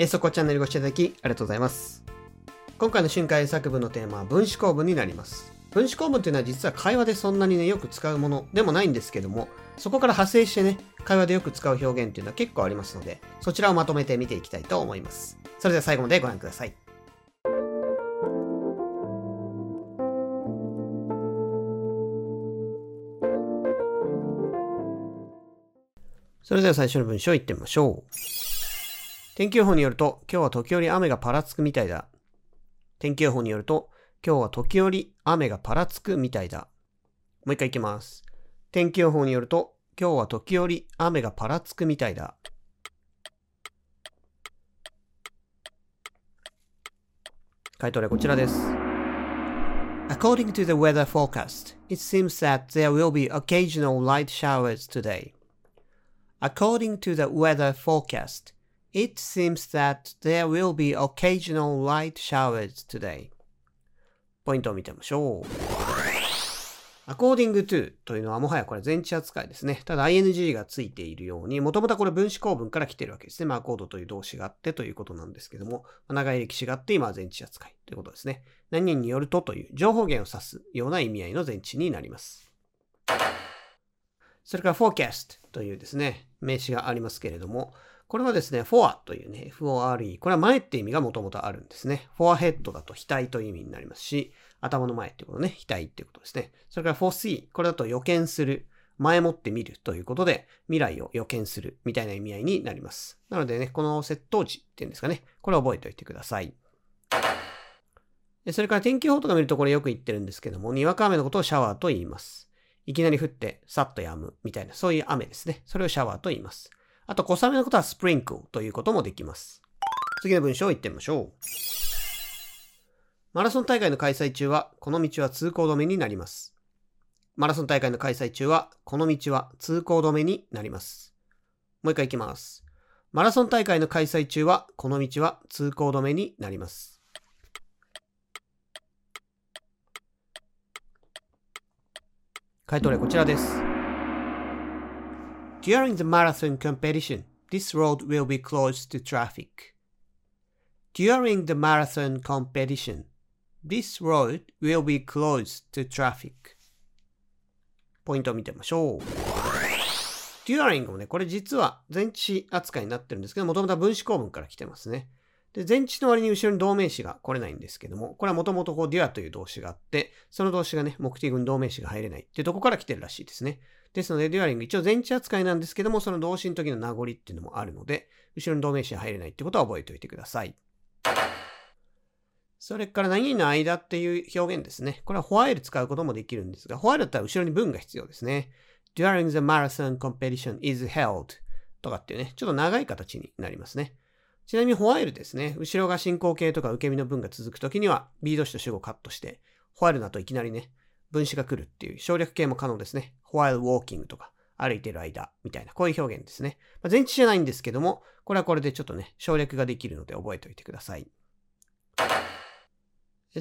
えー、そこチャンネルご視聴いただきありがとうございます。今回の瞬間作文のテーマは分子構文になります。分子構文っていうのは実は会話でそんなにね、よく使うものでもないんですけども、そこから派生してね、会話でよく使う表現っていうのは結構ありますので、そちらをまとめて見ていきたいと思います。それでは最後までご覧ください。それでは最初の文章いってみましょう。天気予報によると、今日は時折雨がパラつくみたいだ。天気予報によると、今日は時折雨がパラつくみたいだ。もう一回いきます。天気予報によると、今日は時折雨がパラつくみたいだ。回答例こちらです。According to the weather forecast, it seems that there will be occasional light showers today. According to the weather forecast, it seems that there will be occasional light showers today. ポイントを見てみましょう。according to というのはもはやこれ前置扱いですね。ただ ing がついているように、もともとこれ分子構文から来てるわけですね。まあ、コードという動詞があってということなんですけども、長い歴史があって今は前置扱いということですね。何人によるとという情報源を指すような意味合いの前置になります。それから forecast というですね、名詞がありますけれども、これはですね、for というね、FORE。これは前って意味がもともとあるんですね。forehead だと額という意味になりますし、頭の前ってことね、額ってことですね。それから foresee。これだと予見する。前もって見るということで、未来を予見するみたいな意味合いになります。なのでね、この窃盗時っていうんですかね、これを覚えておいてください。それから天気予報とか見るとこれよく言ってるんですけども、にわか雨のことをシャワーと言います。いきなり降って、さっと止むみたいな、そういう雨ですね。それをシャワーと言います。あと、小雨のことはスプリンクルということもできます。次の文章を言ってみましょう。マラソン大会の開催中は、この道は通行止めになります。マラソン大会の開催中は、この道は通行止めになります。もう一回いきます。マラソン大会の開催中は、この道は通行止めになります。回答例こちらです。During the marathon competition, this road will be closed to traffic. During the marathon competition, this road will be closed to traffic. ポイントを見てみましょう。during もね、これ実は前置扱いになってるんですけど、もともとは分子構文から来てますね。で、前置の割に後ろに動名詞が来れないんですけども、これはもともとこう dure という動詞があって、その動詞がね、目的語に動名詞が入れないってとこから来てるらしいですね。ですので、デュアリング一応前置扱いなんですけども、その動詞の時の名残っていうのもあるので、後ろに動名詞が入れないってことは覚えておいてください。それから何々の間っていう表現ですね。これは while 使うこともできるんですが、while だったら後ろに文が必要ですね。during the marathon competition is held とかっていうね、ちょっと長い形になりますね。ちなみに while ですね。後ろが進行形とか受け身の文が続くときには B 動詞と主語をカットして、while だといきなりね、分詞が来るっていう省略形も可能ですね。while walking とか歩いてる間みたいなこういう表現ですね。まあ、前置じゃないんですけども、これはこれでちょっとね、省略ができるので覚えておいてください。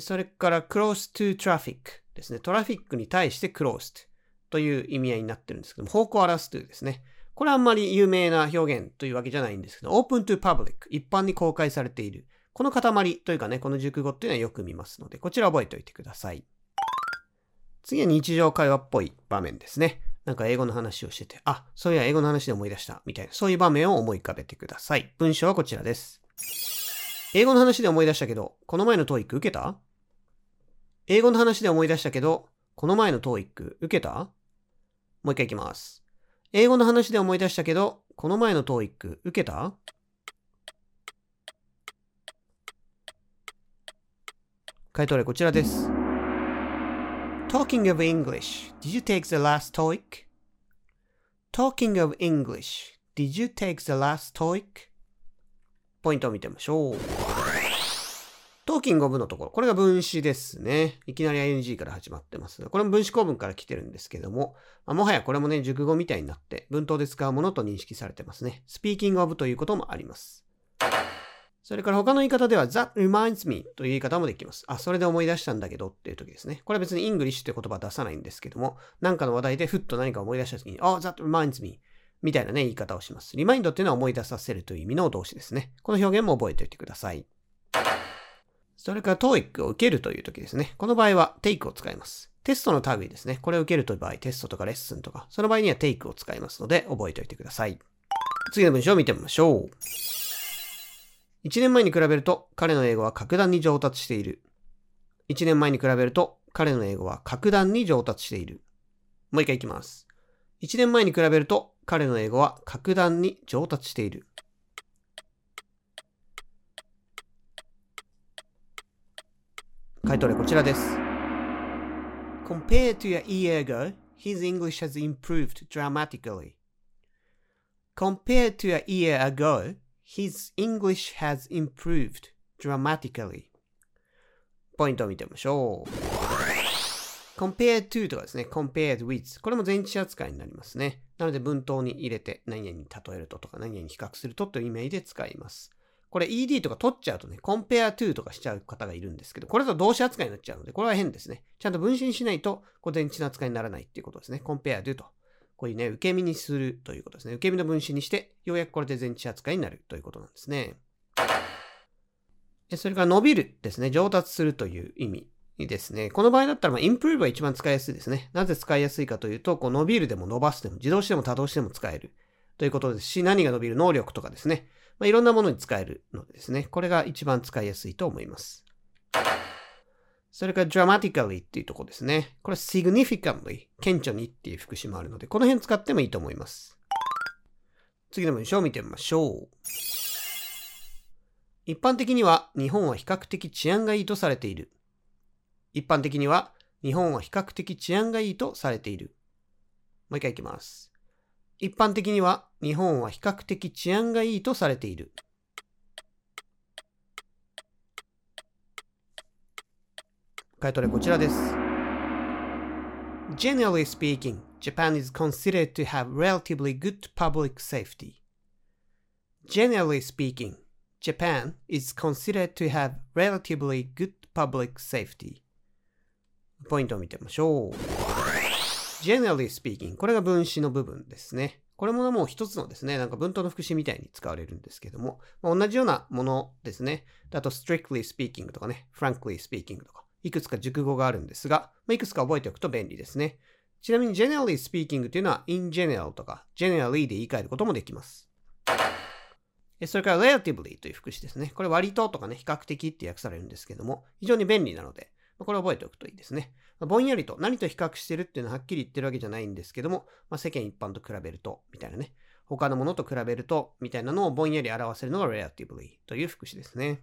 それから close to traffic ですね。トラフィックに対して closed という意味合いになってるんですけども、方向を表す to ですね。これあんまり有名な表現というわけじゃないんですけど、open to public 一般に公開されている。この塊というかね、この熟語っていうのはよく見ますので、こちら覚えておいてください。次は日常会話っぽい場面ですね。なんか英語の話をしてて、あ、そういや英語の話で思い出した、みたいな、そういう場面を思い浮かべてください。文章はこちらです。英語の話で思い出したけど、この前の TOEIC 受けた？英語の話で思い出したけど、この前の TOEIC 受けた？もう一回いきます。英語の話で思い出したけど、この前の TOEIC 受けた回答例こちらです。Talking of English, did you take the last TOEIC? Talking of English, did you take the last TOEIC? ポイントを見てみましょう。Talking of のところ、これが分詞ですね。いきなり ing から始まってます。これも分詞構文から来てるんですけども、まあ、もはやこれもね、熟語みたいになって、文頭で使うものと認識されてますね。Speaking of ということもあります。それから他の言い方では that reminds me という言い方もできます。あ、それで思い出したんだけどっていう時ですね。これは別に English という言葉出さないんですけども、何かの話題でふっと何か思い出した時に、oh, that reminds me みたいなね、言い方をします。リマインドっていうのは思い出させるという意味の動詞ですね。この表現も覚えておいてください。それから TOEIC を受けるという時ですね。この場合は take を使います。テストの類ですね。これを受けるという場合、テストとかレッスンとか、その場合には take を使いますので、覚えておいてください。次の文章を見てみましょう。1年前に比べると彼の英語は格段に上達している。1年前に比べると彼の英語は格段に上達している。もう一回いきます。1年前に比べると彼の英語は格段に上達している。回答例こちらです。Compared to a year ago, his English has improved dramatically. Compared to a year ago, his English has improved dramatically. ポイントを見てみましょう。compared to とかですね、compared with。これも前置詞扱いになりますね。なので文頭に入れて何々に例えるととか何々に比較するとという意味で使います。これ ed とか取っちゃうとね、compare to とかしちゃう方がいるんですけど、これだと動詞扱いになっちゃうので、これは変ですね。ちゃんと分身しないと、こう前置の扱いにならないっていうことですね。compare to と。こういうね、受け身にするということですね。受け身の分子にして、ようやくこれで前置扱いになるということなんですね。それから伸びるですね。上達するという意味ですね。この場合だったら、まあ、improve が一番使いやすいですね。なぜ使いやすいかというと、こう伸びるでも伸ばすでも、自動詞でも多動詞でも使えるということですし、何が伸びる能力とかですね。まあ、いろんなものに使えるのでですね。これが一番使いやすいと思います。それから dramatically っていうとこですね。これ significantly 顕著にっていう副詞もあるので、この辺使ってもいいと思います。次の文章を見てみましょう。一般的には日本は比較的治安がいいとされている。一般的には日本は比較的治安がいいとされている。もう一回いきます。一般的には日本は比較的治安がいいとされている。回答例こちらです。Generally speaking, Japan is considered to have relatively good public safety. Generally speaking, Japan is considered to have relatively good public safety. ポイントを見てみましょう。Generally speaking これが分詞の部分ですね。これももう一つのですね、なんか文頭の副詞みたいに使われるんですけども、まあ、同じようなものですね。あと strictly speaking とかね、frankly speaking とか、いくつか熟語があるんですが、まあ、いくつか覚えておくと便利ですね。ちなみに generally speaking というのは in general とか generally で言い換えることもできます。それから relatively という副詞ですね。これ割ととかね、比較的って訳されるんですけども、非常に便利なので、これ覚えておくといいですね。ぼんやりと何と比較してるっていうのははっきり言ってるわけじゃないんですけども、まあ、世間一般と比べると、みたいなね。他のものと比べると、みたいなのをぼんやり表せるのが relatively という副詞ですね。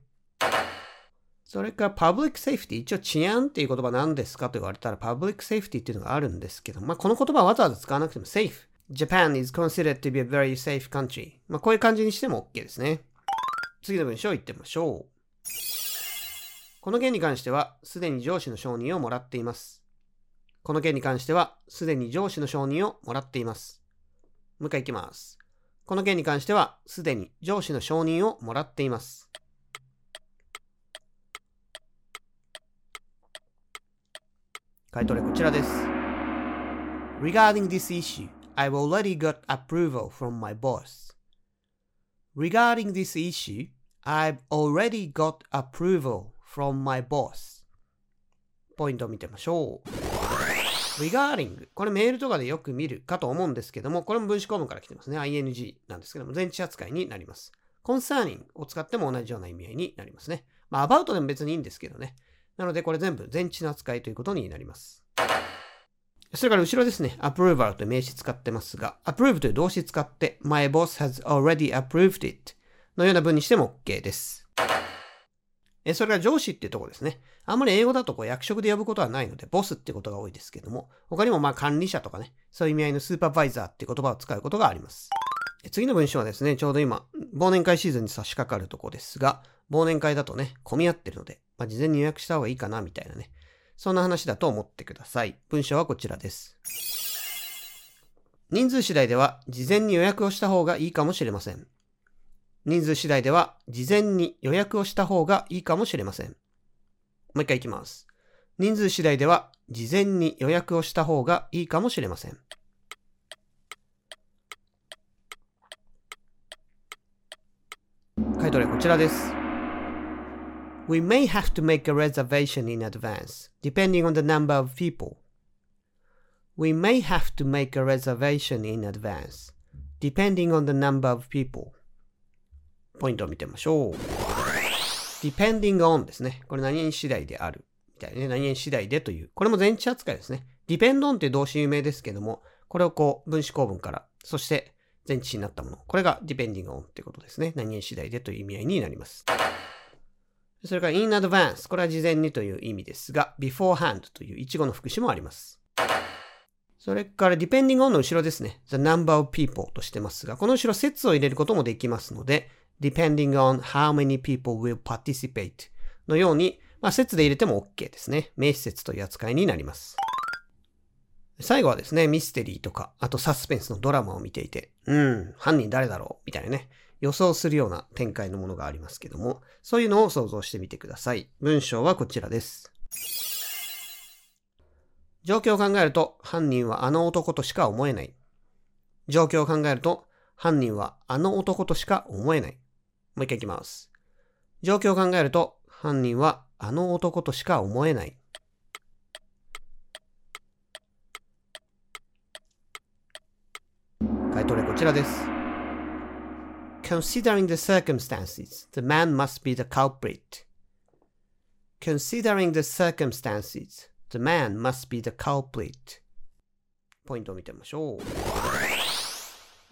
それから public safety。一応治安っていう言葉何ですかと言われたら public safety っていうのがあるんですけど、まあ、この言葉はわざわざ使わなくても safe。Japan is considered to be a very safe country. まあ、こういう感じにしても OK ですね。次の文章を言ってみましょう。この件に関しては、すでに上司の承認をもらっています。この件に関しては、すでに上司の承認をもらっています。もう一回いきます。この件に関しては、すでに上司の承認をもらっています。回答例こちらです。Regarding this issue, I've already got approval from my boss. Regarding this issue, I've already got approval from my boss. ポイントを見てみましょう。regarding これメールとかでよく見るかと思うんですけども、これも分子構文から来てますね。ing なんですけども、前置扱いになります。concerning を使っても同じような意味合いになりますね。まあ、about でも別にいいんですけどね。なので、これ全部前置の扱いということになります。それから後ろですね。approval という名詞使ってますが、approve という動詞使って、my boss has already approved it のような文にしても OK です。それから上司っていうとこですね。あんまり英語だとこう役職で呼ぶことはないので、ボスってことが多いですけども、他にもまあ管理者とかね、そういう意味合いのスーパーバイザーって言葉を使うことがあります。次の文章はですね、ちょうど今、忘年会シーズンに差し掛かるとこですが、忘年会だとね、混み合ってるので、まあ、事前に予約した方がいいかな、みたいなね。そんな話だと思ってください。文章はこちらです。人数次第では、事前に予約をした方がいいかもしれません。人数次第では事前に予約をした方がいいかもしれません。もう一回いきます。人数次第では事前に予約をした方がいいかもしれません。回答例こちらです。We may have to make a reservation in advance, depending on the number of people. We may have to make a reservation in advance, depending on the number of people. ポイントを見てみましょう。depending on ですね。これ何々次第である。みたいなね。何々次第でという。これも前置扱いですね。depend on って動詞有名ですけども、これをこう分子構文から、そして前置詞になったもの。これが depending on ってことですね。何々次第でという意味合いになります。それから in advance。これは事前にという意味ですが、beforehand という一語の副詞もあります。それから depending on の後ろですね。the number of people としてますが、この後ろ説を入れることもできますので、depending on how many people will participate のように、まあ、説で入れても OK ですね。名詞説という扱いになります。最後はですね、ミステリーとか、あとサスペンスのドラマを見ていて、うん、犯人誰だろうみたいなね、予想するような展開のものがありますけども、そういうのを想像してみてください。文章はこちらです。状況を考えると、犯人はあの男としか思えない。状況を考えると、犯人はあの男としか思えない。もう一回いきます。状況を考えると、犯人はあの男としか思えない。回答例こちらです。Considering the circumstances, the man must be the culprit. Considering the circumstances, the man must be the culprit. ポイントを見てみましょう。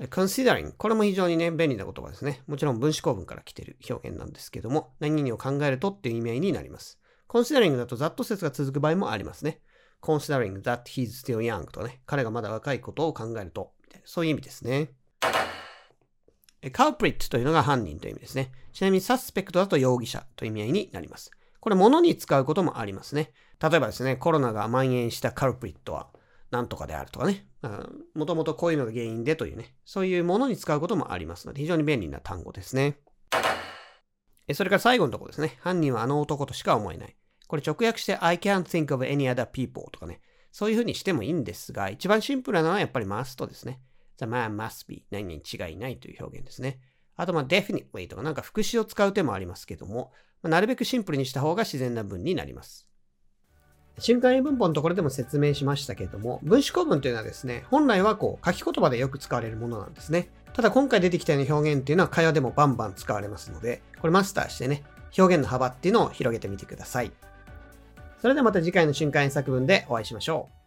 Considering これも非常にね、便利な言葉ですね。もちろん分子構文から来ている表現なんですけども、何々を考えるとっていう意味合いになります。considering だとざっと説が続く場合もありますね。considering that he's still young とね、彼がまだ若いことを考えるとみたいなそういう意味ですね。culprit というのが犯人という意味ですね。ちなみに suspect だと容疑者という意味合いになります。これ物に使うこともありますね。例えばですね、コロナが蔓延した culprit は何とかであるとかね。もともとこういうのが原因でというね、そういうものに使うこともありますので、非常に便利な単語ですね。それから最後のところですね。犯人はあの男としか思えない。これ直訳して I can't think of any other people とかね。そういうふうにしてもいいんですが、一番シンプルなのはやっぱり must ですね。the man must be 何に違いないという表現ですね。あと、まあ、definitely とかなんか副詞を使う手もありますけども、ま、なるべくシンプルにした方が自然な文になります。瞬間英文法のところでも説明しましたけれども、分子構文というのはですね、本来はこう書き言葉でよく使われるものなんですね。ただ今回出てきたような表現っていうのは会話でもバンバン使われますので、これマスターしてね、表現の幅っていうのを広げてみてください。それではまた次回の瞬間英作文でお会いしましょう。